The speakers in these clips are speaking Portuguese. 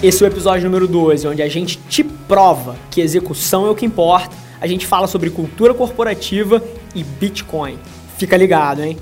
Esse é o episódio número 12, onde a gente te prova que execução é o que importa. A gente fala sobre cultura corporativa e Bitcoin. Fica ligado, hein?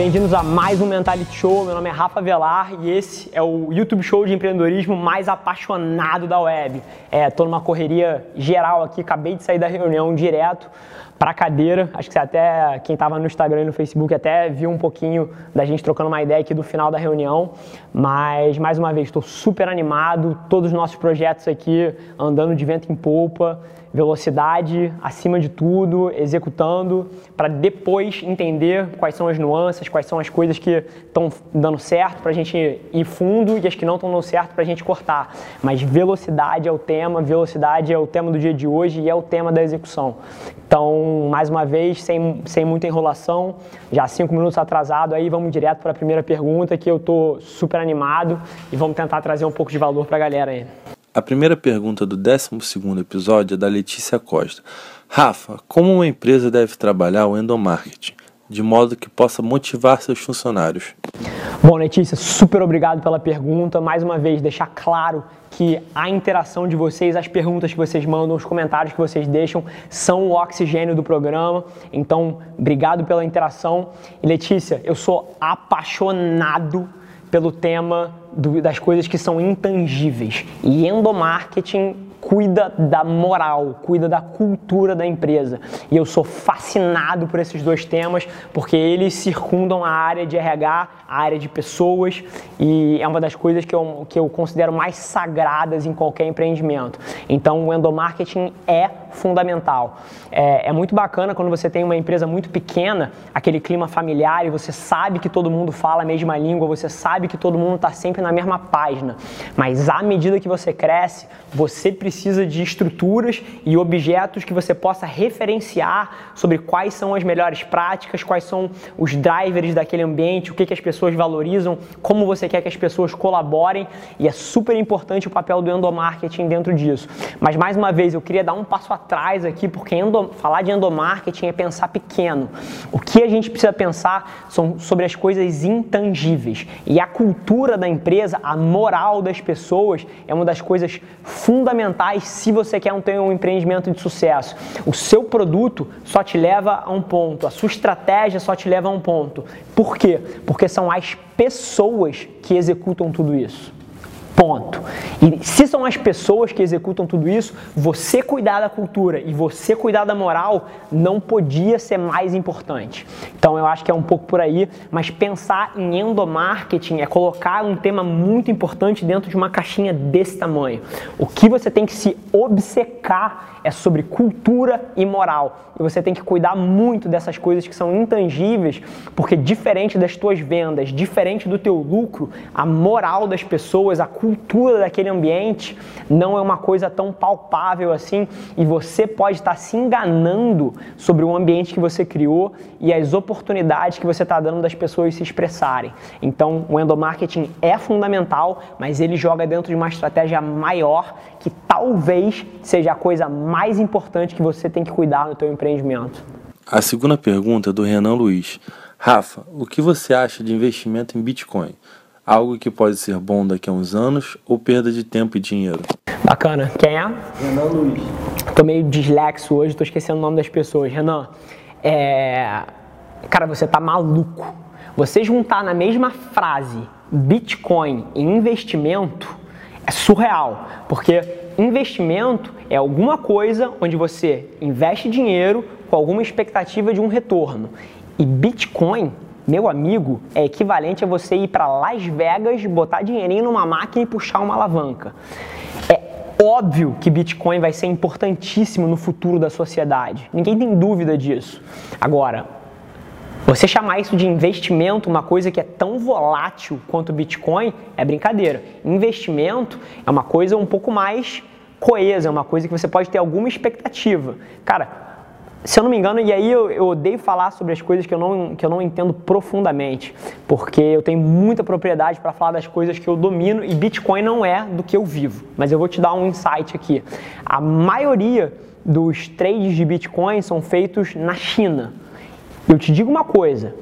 Bem-vindos a mais um Mentality Show. Meu nome é Rafa Velar e esse é o YouTube show de empreendedorismo mais apaixonado da web. É, tô numa correria geral aqui, acabei de sair da reunião direto para a cadeira. Acho que até, quem estava no Instagram e no Facebook, até viu um pouquinho da gente trocando uma ideia aqui do final da reunião. Mas, mais uma vez, estou super animado. Todos os nossos projetos aqui andando de vento em polpa velocidade acima de tudo, executando, para depois entender quais são as nuances, quais são as coisas que estão dando certo para a gente ir fundo e as que não estão dando certo para a gente cortar. Mas velocidade é o tema, velocidade é o tema do dia de hoje e é o tema da execução. Então, mais uma vez, sem, sem muita enrolação, já cinco minutos atrasado, aí vamos direto para a primeira pergunta que eu estou super animado e vamos tentar trazer um pouco de valor para a galera aí. A primeira pergunta do 12 episódio é da Letícia Costa. Rafa, como uma empresa deve trabalhar o endomarketing, de modo que possa motivar seus funcionários? Bom, Letícia, super obrigado pela pergunta. Mais uma vez, deixar claro que a interação de vocês, as perguntas que vocês mandam, os comentários que vocês deixam são o oxigênio do programa. Então, obrigado pela interação. E Letícia, eu sou apaixonado pelo tema do, das coisas que são intangíveis. E endomarketing cuida da moral, cuida da cultura da empresa. E eu sou fascinado por esses dois temas porque eles circundam a área de RH, a área de pessoas e é uma das coisas que eu, que eu considero mais sagradas em qualquer empreendimento. Então, o endomarketing é fundamental. É, é muito bacana quando você tem uma empresa muito pequena, aquele clima familiar e você sabe que todo mundo fala a mesma língua, você sabe que todo mundo está sempre na mesma página. Mas à medida que você cresce, você precisa precisa de estruturas e objetos que você possa referenciar sobre quais são as melhores práticas, quais são os drivers daquele ambiente, o que, que as pessoas valorizam, como você quer que as pessoas colaborem e é super importante o papel do endomarketing dentro disso. Mas mais uma vez, eu queria dar um passo atrás aqui, porque endo, falar de endomarketing é pensar pequeno. O que a gente precisa pensar são sobre as coisas intangíveis e a cultura da empresa, a moral das pessoas é uma das coisas fundamentais se você quer ter um empreendimento de sucesso. O seu produto só te leva a um ponto, a sua estratégia só te leva a um ponto. Por quê? Porque são as pessoas que executam tudo isso. Ponto. E se são as pessoas que executam tudo isso, você cuidar da cultura e você cuidar da moral não podia ser mais importante. Então eu acho que é um pouco por aí, mas pensar em endomarketing é colocar um tema muito importante dentro de uma caixinha desse tamanho. O que você tem que se obcecar é sobre cultura e moral. E você tem que cuidar muito dessas coisas que são intangíveis, porque diferente das tuas vendas, diferente do teu lucro, a moral das pessoas, a cultura daquele ambiente não é uma coisa tão palpável assim e você pode estar se enganando sobre o ambiente que você criou e as oportunidades que você está dando das pessoas se expressarem. Então, o endomarketing é fundamental, mas ele joga dentro de uma estratégia maior que talvez seja a coisa mais importante que você tem que cuidar no teu empreendimento. A segunda pergunta é do Renan Luiz. Rafa, o que você acha de investimento em Bitcoin? Algo que pode ser bom daqui a uns anos ou perda de tempo e dinheiro? Bacana. Quem é? Renan Luiz. Tô meio dislexo hoje, tô esquecendo o nome das pessoas. Renan, é... cara, você tá maluco. Você juntar na mesma frase Bitcoin e investimento é surreal, porque investimento é alguma coisa onde você investe dinheiro com alguma expectativa de um retorno. E Bitcoin meu amigo, é equivalente a você ir para Las Vegas, botar dinheirinho numa máquina e puxar uma alavanca. É óbvio que Bitcoin vai ser importantíssimo no futuro da sociedade. Ninguém tem dúvida disso. Agora, você chamar isso de investimento, uma coisa que é tão volátil quanto o Bitcoin, é brincadeira. Investimento é uma coisa um pouco mais coesa, é uma coisa que você pode ter alguma expectativa. Cara, se eu não me engano, e aí eu, eu, odeio falar sobre as coisas que eu, não, que eu não entendo profundamente, porque eu tenho muita propriedade para falar das coisas que eu domino e Bitcoin não é do que eu vivo. Mas eu vou te dar um insight aqui. A maioria dos trades de Bitcoin são feitos na China. Eu te digo uma coisa: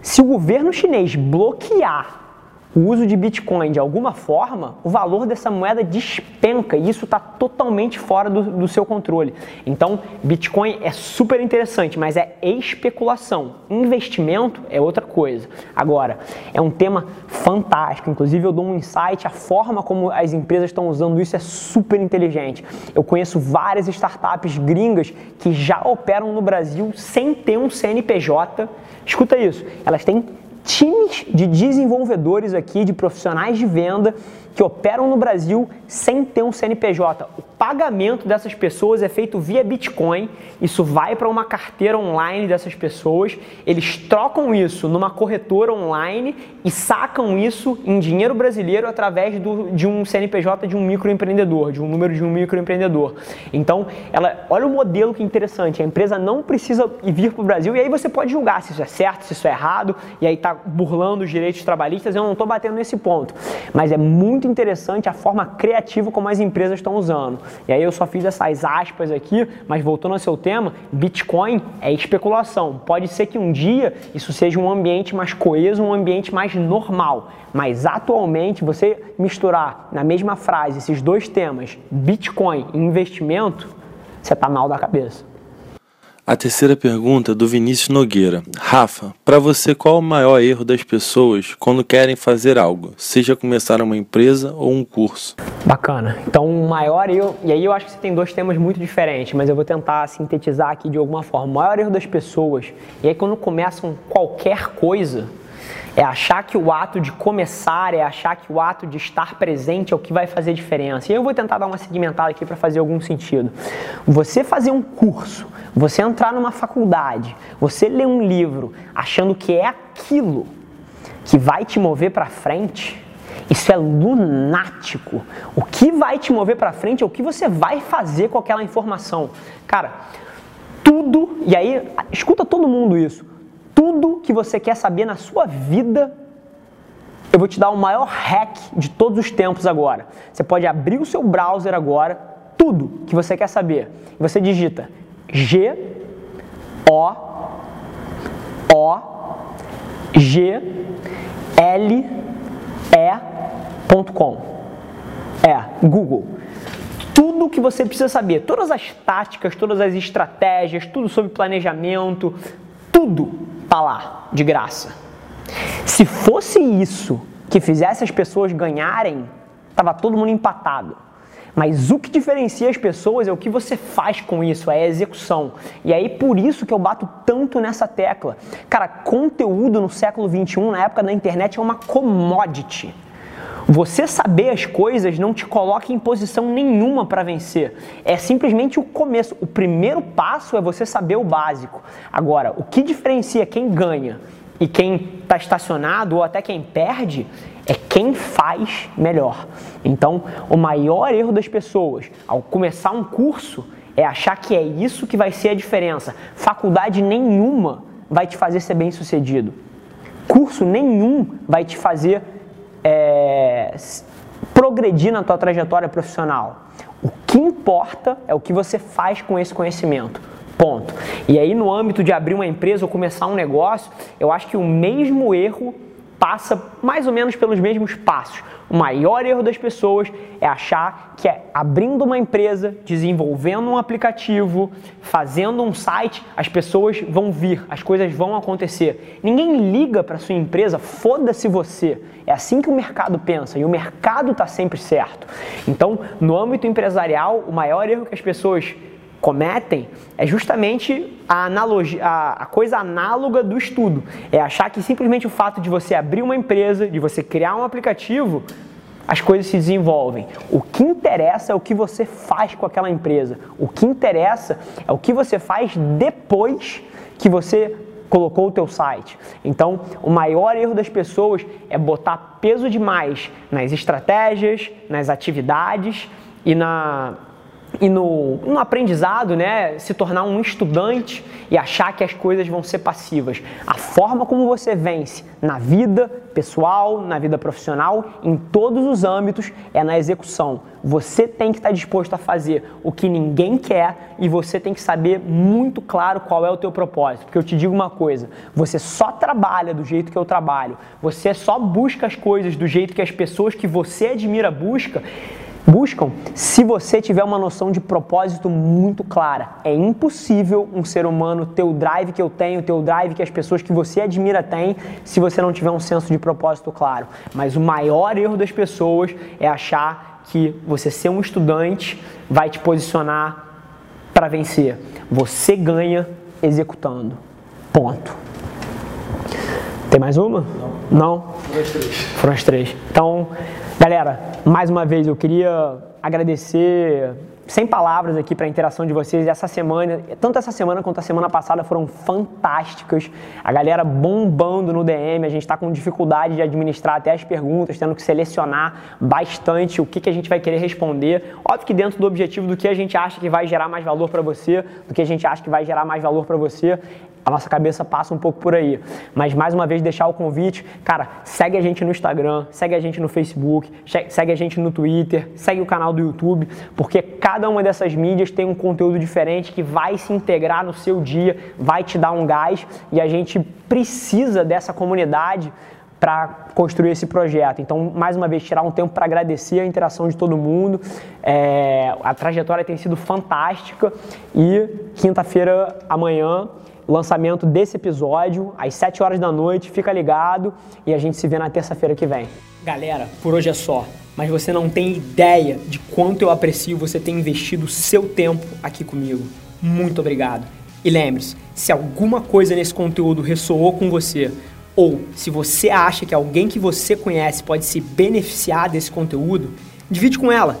se o governo chinês bloquear o uso de Bitcoin de alguma forma, o valor dessa moeda despenca e isso está totalmente fora do, do, seu controle. Então, Bitcoin é super interessante, mas é especulação. Investimento é outra coisa. Agora, é um tema fantástico. Inclusive, eu dou um insight, a forma como as empresas estão usando isso é super inteligente. Eu conheço várias startups gringas que já operam no Brasil sem ter um CNPJ. Escuta isso, elas têm times de desenvolvedores aqui, de profissionais de venda que operam no Brasil sem ter um CNPJ. O pagamento dessas pessoas é feito via Bitcoin, isso vai para uma carteira online dessas pessoas, eles trocam isso numa corretora online e sacam isso em dinheiro brasileiro através do, de um CNPJ de um microempreendedor, de um número de um microempreendedor. Então, ela, olha o modelo que interessante, a empresa não precisa vir para o Brasil e aí você pode julgar se isso é certo, se isso é errado, e aí está burlando os direitos trabalhistas, eu não estou batendo nesse ponto, mas é muito interessante a forma criativa como as empresas estão usando. E aí eu só fiz essas aspas aqui, mas voltando ao seu tema, Bitcoin é especulação. Pode ser que um dia isso seja um ambiente mais coeso, um ambiente mais normal. Mas atualmente você misturar na mesma frase esses dois temas, Bitcoin e investimento, você está mal da cabeça. A terceira pergunta é do Vinícius Nogueira. Rafa, para você qual o maior erro das pessoas quando querem fazer algo, seja começar uma empresa ou um curso? Bacana. Então, o maior erro, e aí eu acho que você tem dois temas muito diferentes, mas eu vou tentar sintetizar aqui de alguma forma. O maior erro das pessoas, e aí quando começam qualquer coisa, é achar que o ato de começar, é achar que o ato de estar presente é o que vai fazer diferença. E eu vou tentar dar uma segmentada aqui para fazer algum sentido. Você fazer um curso, você entrar numa faculdade, você ler um livro achando que é aquilo que vai te mover para frente, isso é lunático. O que vai te mover para frente é o que você vai fazer com aquela informação. Cara, tudo, e aí escuta todo mundo isso tudo que você quer saber na sua vida, eu vou te dar o maior hack de todos os tempos agora. Você pode abrir o seu browser agora, tudo que você quer saber. Você digita G O O G L E.com. É, Google tudo que você precisa saber, todas as táticas, todas as estratégias, tudo sobre planejamento, tudo tá lá, de graça. Se fosse isso que fizesse as pessoas ganharem, tava todo mundo empatado. Mas o que diferencia as pessoas é o que você faz com isso, é a execução. E aí por isso que eu bato tanto nessa tecla. Cara, conteúdo no século 21, na época da internet, é uma commodity. Você saber as coisas não te coloca em posição nenhuma para vencer. É simplesmente o começo. O primeiro passo é você saber o básico. Agora, o que diferencia quem ganha e quem está estacionado ou até quem perde é quem faz melhor. Então, o maior erro das pessoas ao começar um curso é achar que é isso que vai ser a diferença. Faculdade nenhuma vai te fazer ser bem sucedido. Curso nenhum vai te fazer é, progredir na tua trajetória profissional. O que importa é o que você faz com esse conhecimento. Ponto. E aí, no âmbito de abrir uma empresa ou começar um negócio, eu acho que o mesmo erro passa mais ou menos pelos mesmos passos. O maior erro das pessoas é achar que é abrindo uma empresa, desenvolvendo um aplicativo, fazendo um site, as pessoas vão vir, as coisas vão acontecer. Ninguém liga para sua empresa, foda-se você. É assim que o mercado pensa e o mercado está sempre certo. Então, no âmbito empresarial, o maior erro que as pessoas cometem é justamente a, analogia, a, a, coisa análoga do estudo. É achar que simplesmente o fato de você abrir uma empresa, de você criar um aplicativo, as coisas se desenvolvem. O que interessa é o que você faz com aquela empresa. O que interessa é o que você faz depois que você colocou o teu site. Então, o maior erro das pessoas é botar peso demais nas estratégias, nas atividades e na e no, no, aprendizado, né, se tornar um estudante e achar que as coisas vão ser passivas. A forma como você vence na vida pessoal, na vida profissional, em todos os âmbitos, é na execução. Você tem que estar disposto a fazer o que ninguém quer e você tem que saber muito claro qual é o teu propósito. Porque eu te digo uma coisa, você só trabalha do jeito que eu trabalho, você só busca as coisas do jeito que as pessoas que você admira buscam buscam se você tiver uma noção de propósito muito clara. É impossível um ser humano ter o drive que eu tenho, ter o drive que as pessoas que você admira têm, se você não tiver um senso de propósito claro. Mas o maior erro das pessoas é achar que você ser um estudante vai te posicionar para vencer. Você ganha executando. Ponto. Tem mais uma? Não. Não? Foram as três. Foram as três. Então, galera, mais uma vez eu queria agradecer sem palavras aqui para a interação de vocês. Essa semana, tanto essa semana quanto a semana passada foram fantásticas. A galera bombando no DM, a gente está com dificuldade de administrar até as perguntas, tendo que selecionar bastante o que, que a gente vai querer responder. Óbvio que dentro do objetivo do que a gente acha que vai gerar mais valor para você, do que a gente acha que vai gerar mais valor para você a nossa cabeça passa um pouco por aí. Mas mais uma vez deixar o convite, cara, segue a gente no Instagram, segue a gente no Facebook, segue a gente no Twitter, segue o canal do YouTube, porque cada uma dessas mídias tem um conteúdo diferente que vai se integrar no seu dia, vai te dar um gás e a gente precisa dessa comunidade para construir esse projeto. Então, mais uma vez, tirar um tempo para agradecer a interação de todo mundo. É, a trajetória tem sido fantástica e quinta-feira, amanhã, lançamento desse episódio às 7 horas da noite. Fica ligado e a gente se vê na terça-feira que vem. Galera, por hoje é só. Mas você não tem ideia de quanto eu aprecio você ter investido o seu tempo aqui comigo. Muito obrigado. E lembre-se, se alguma coisa nesse conteúdo ressoou com você, ou se você acha que alguém que você conhece pode se beneficiar desse conteúdo, divide com ela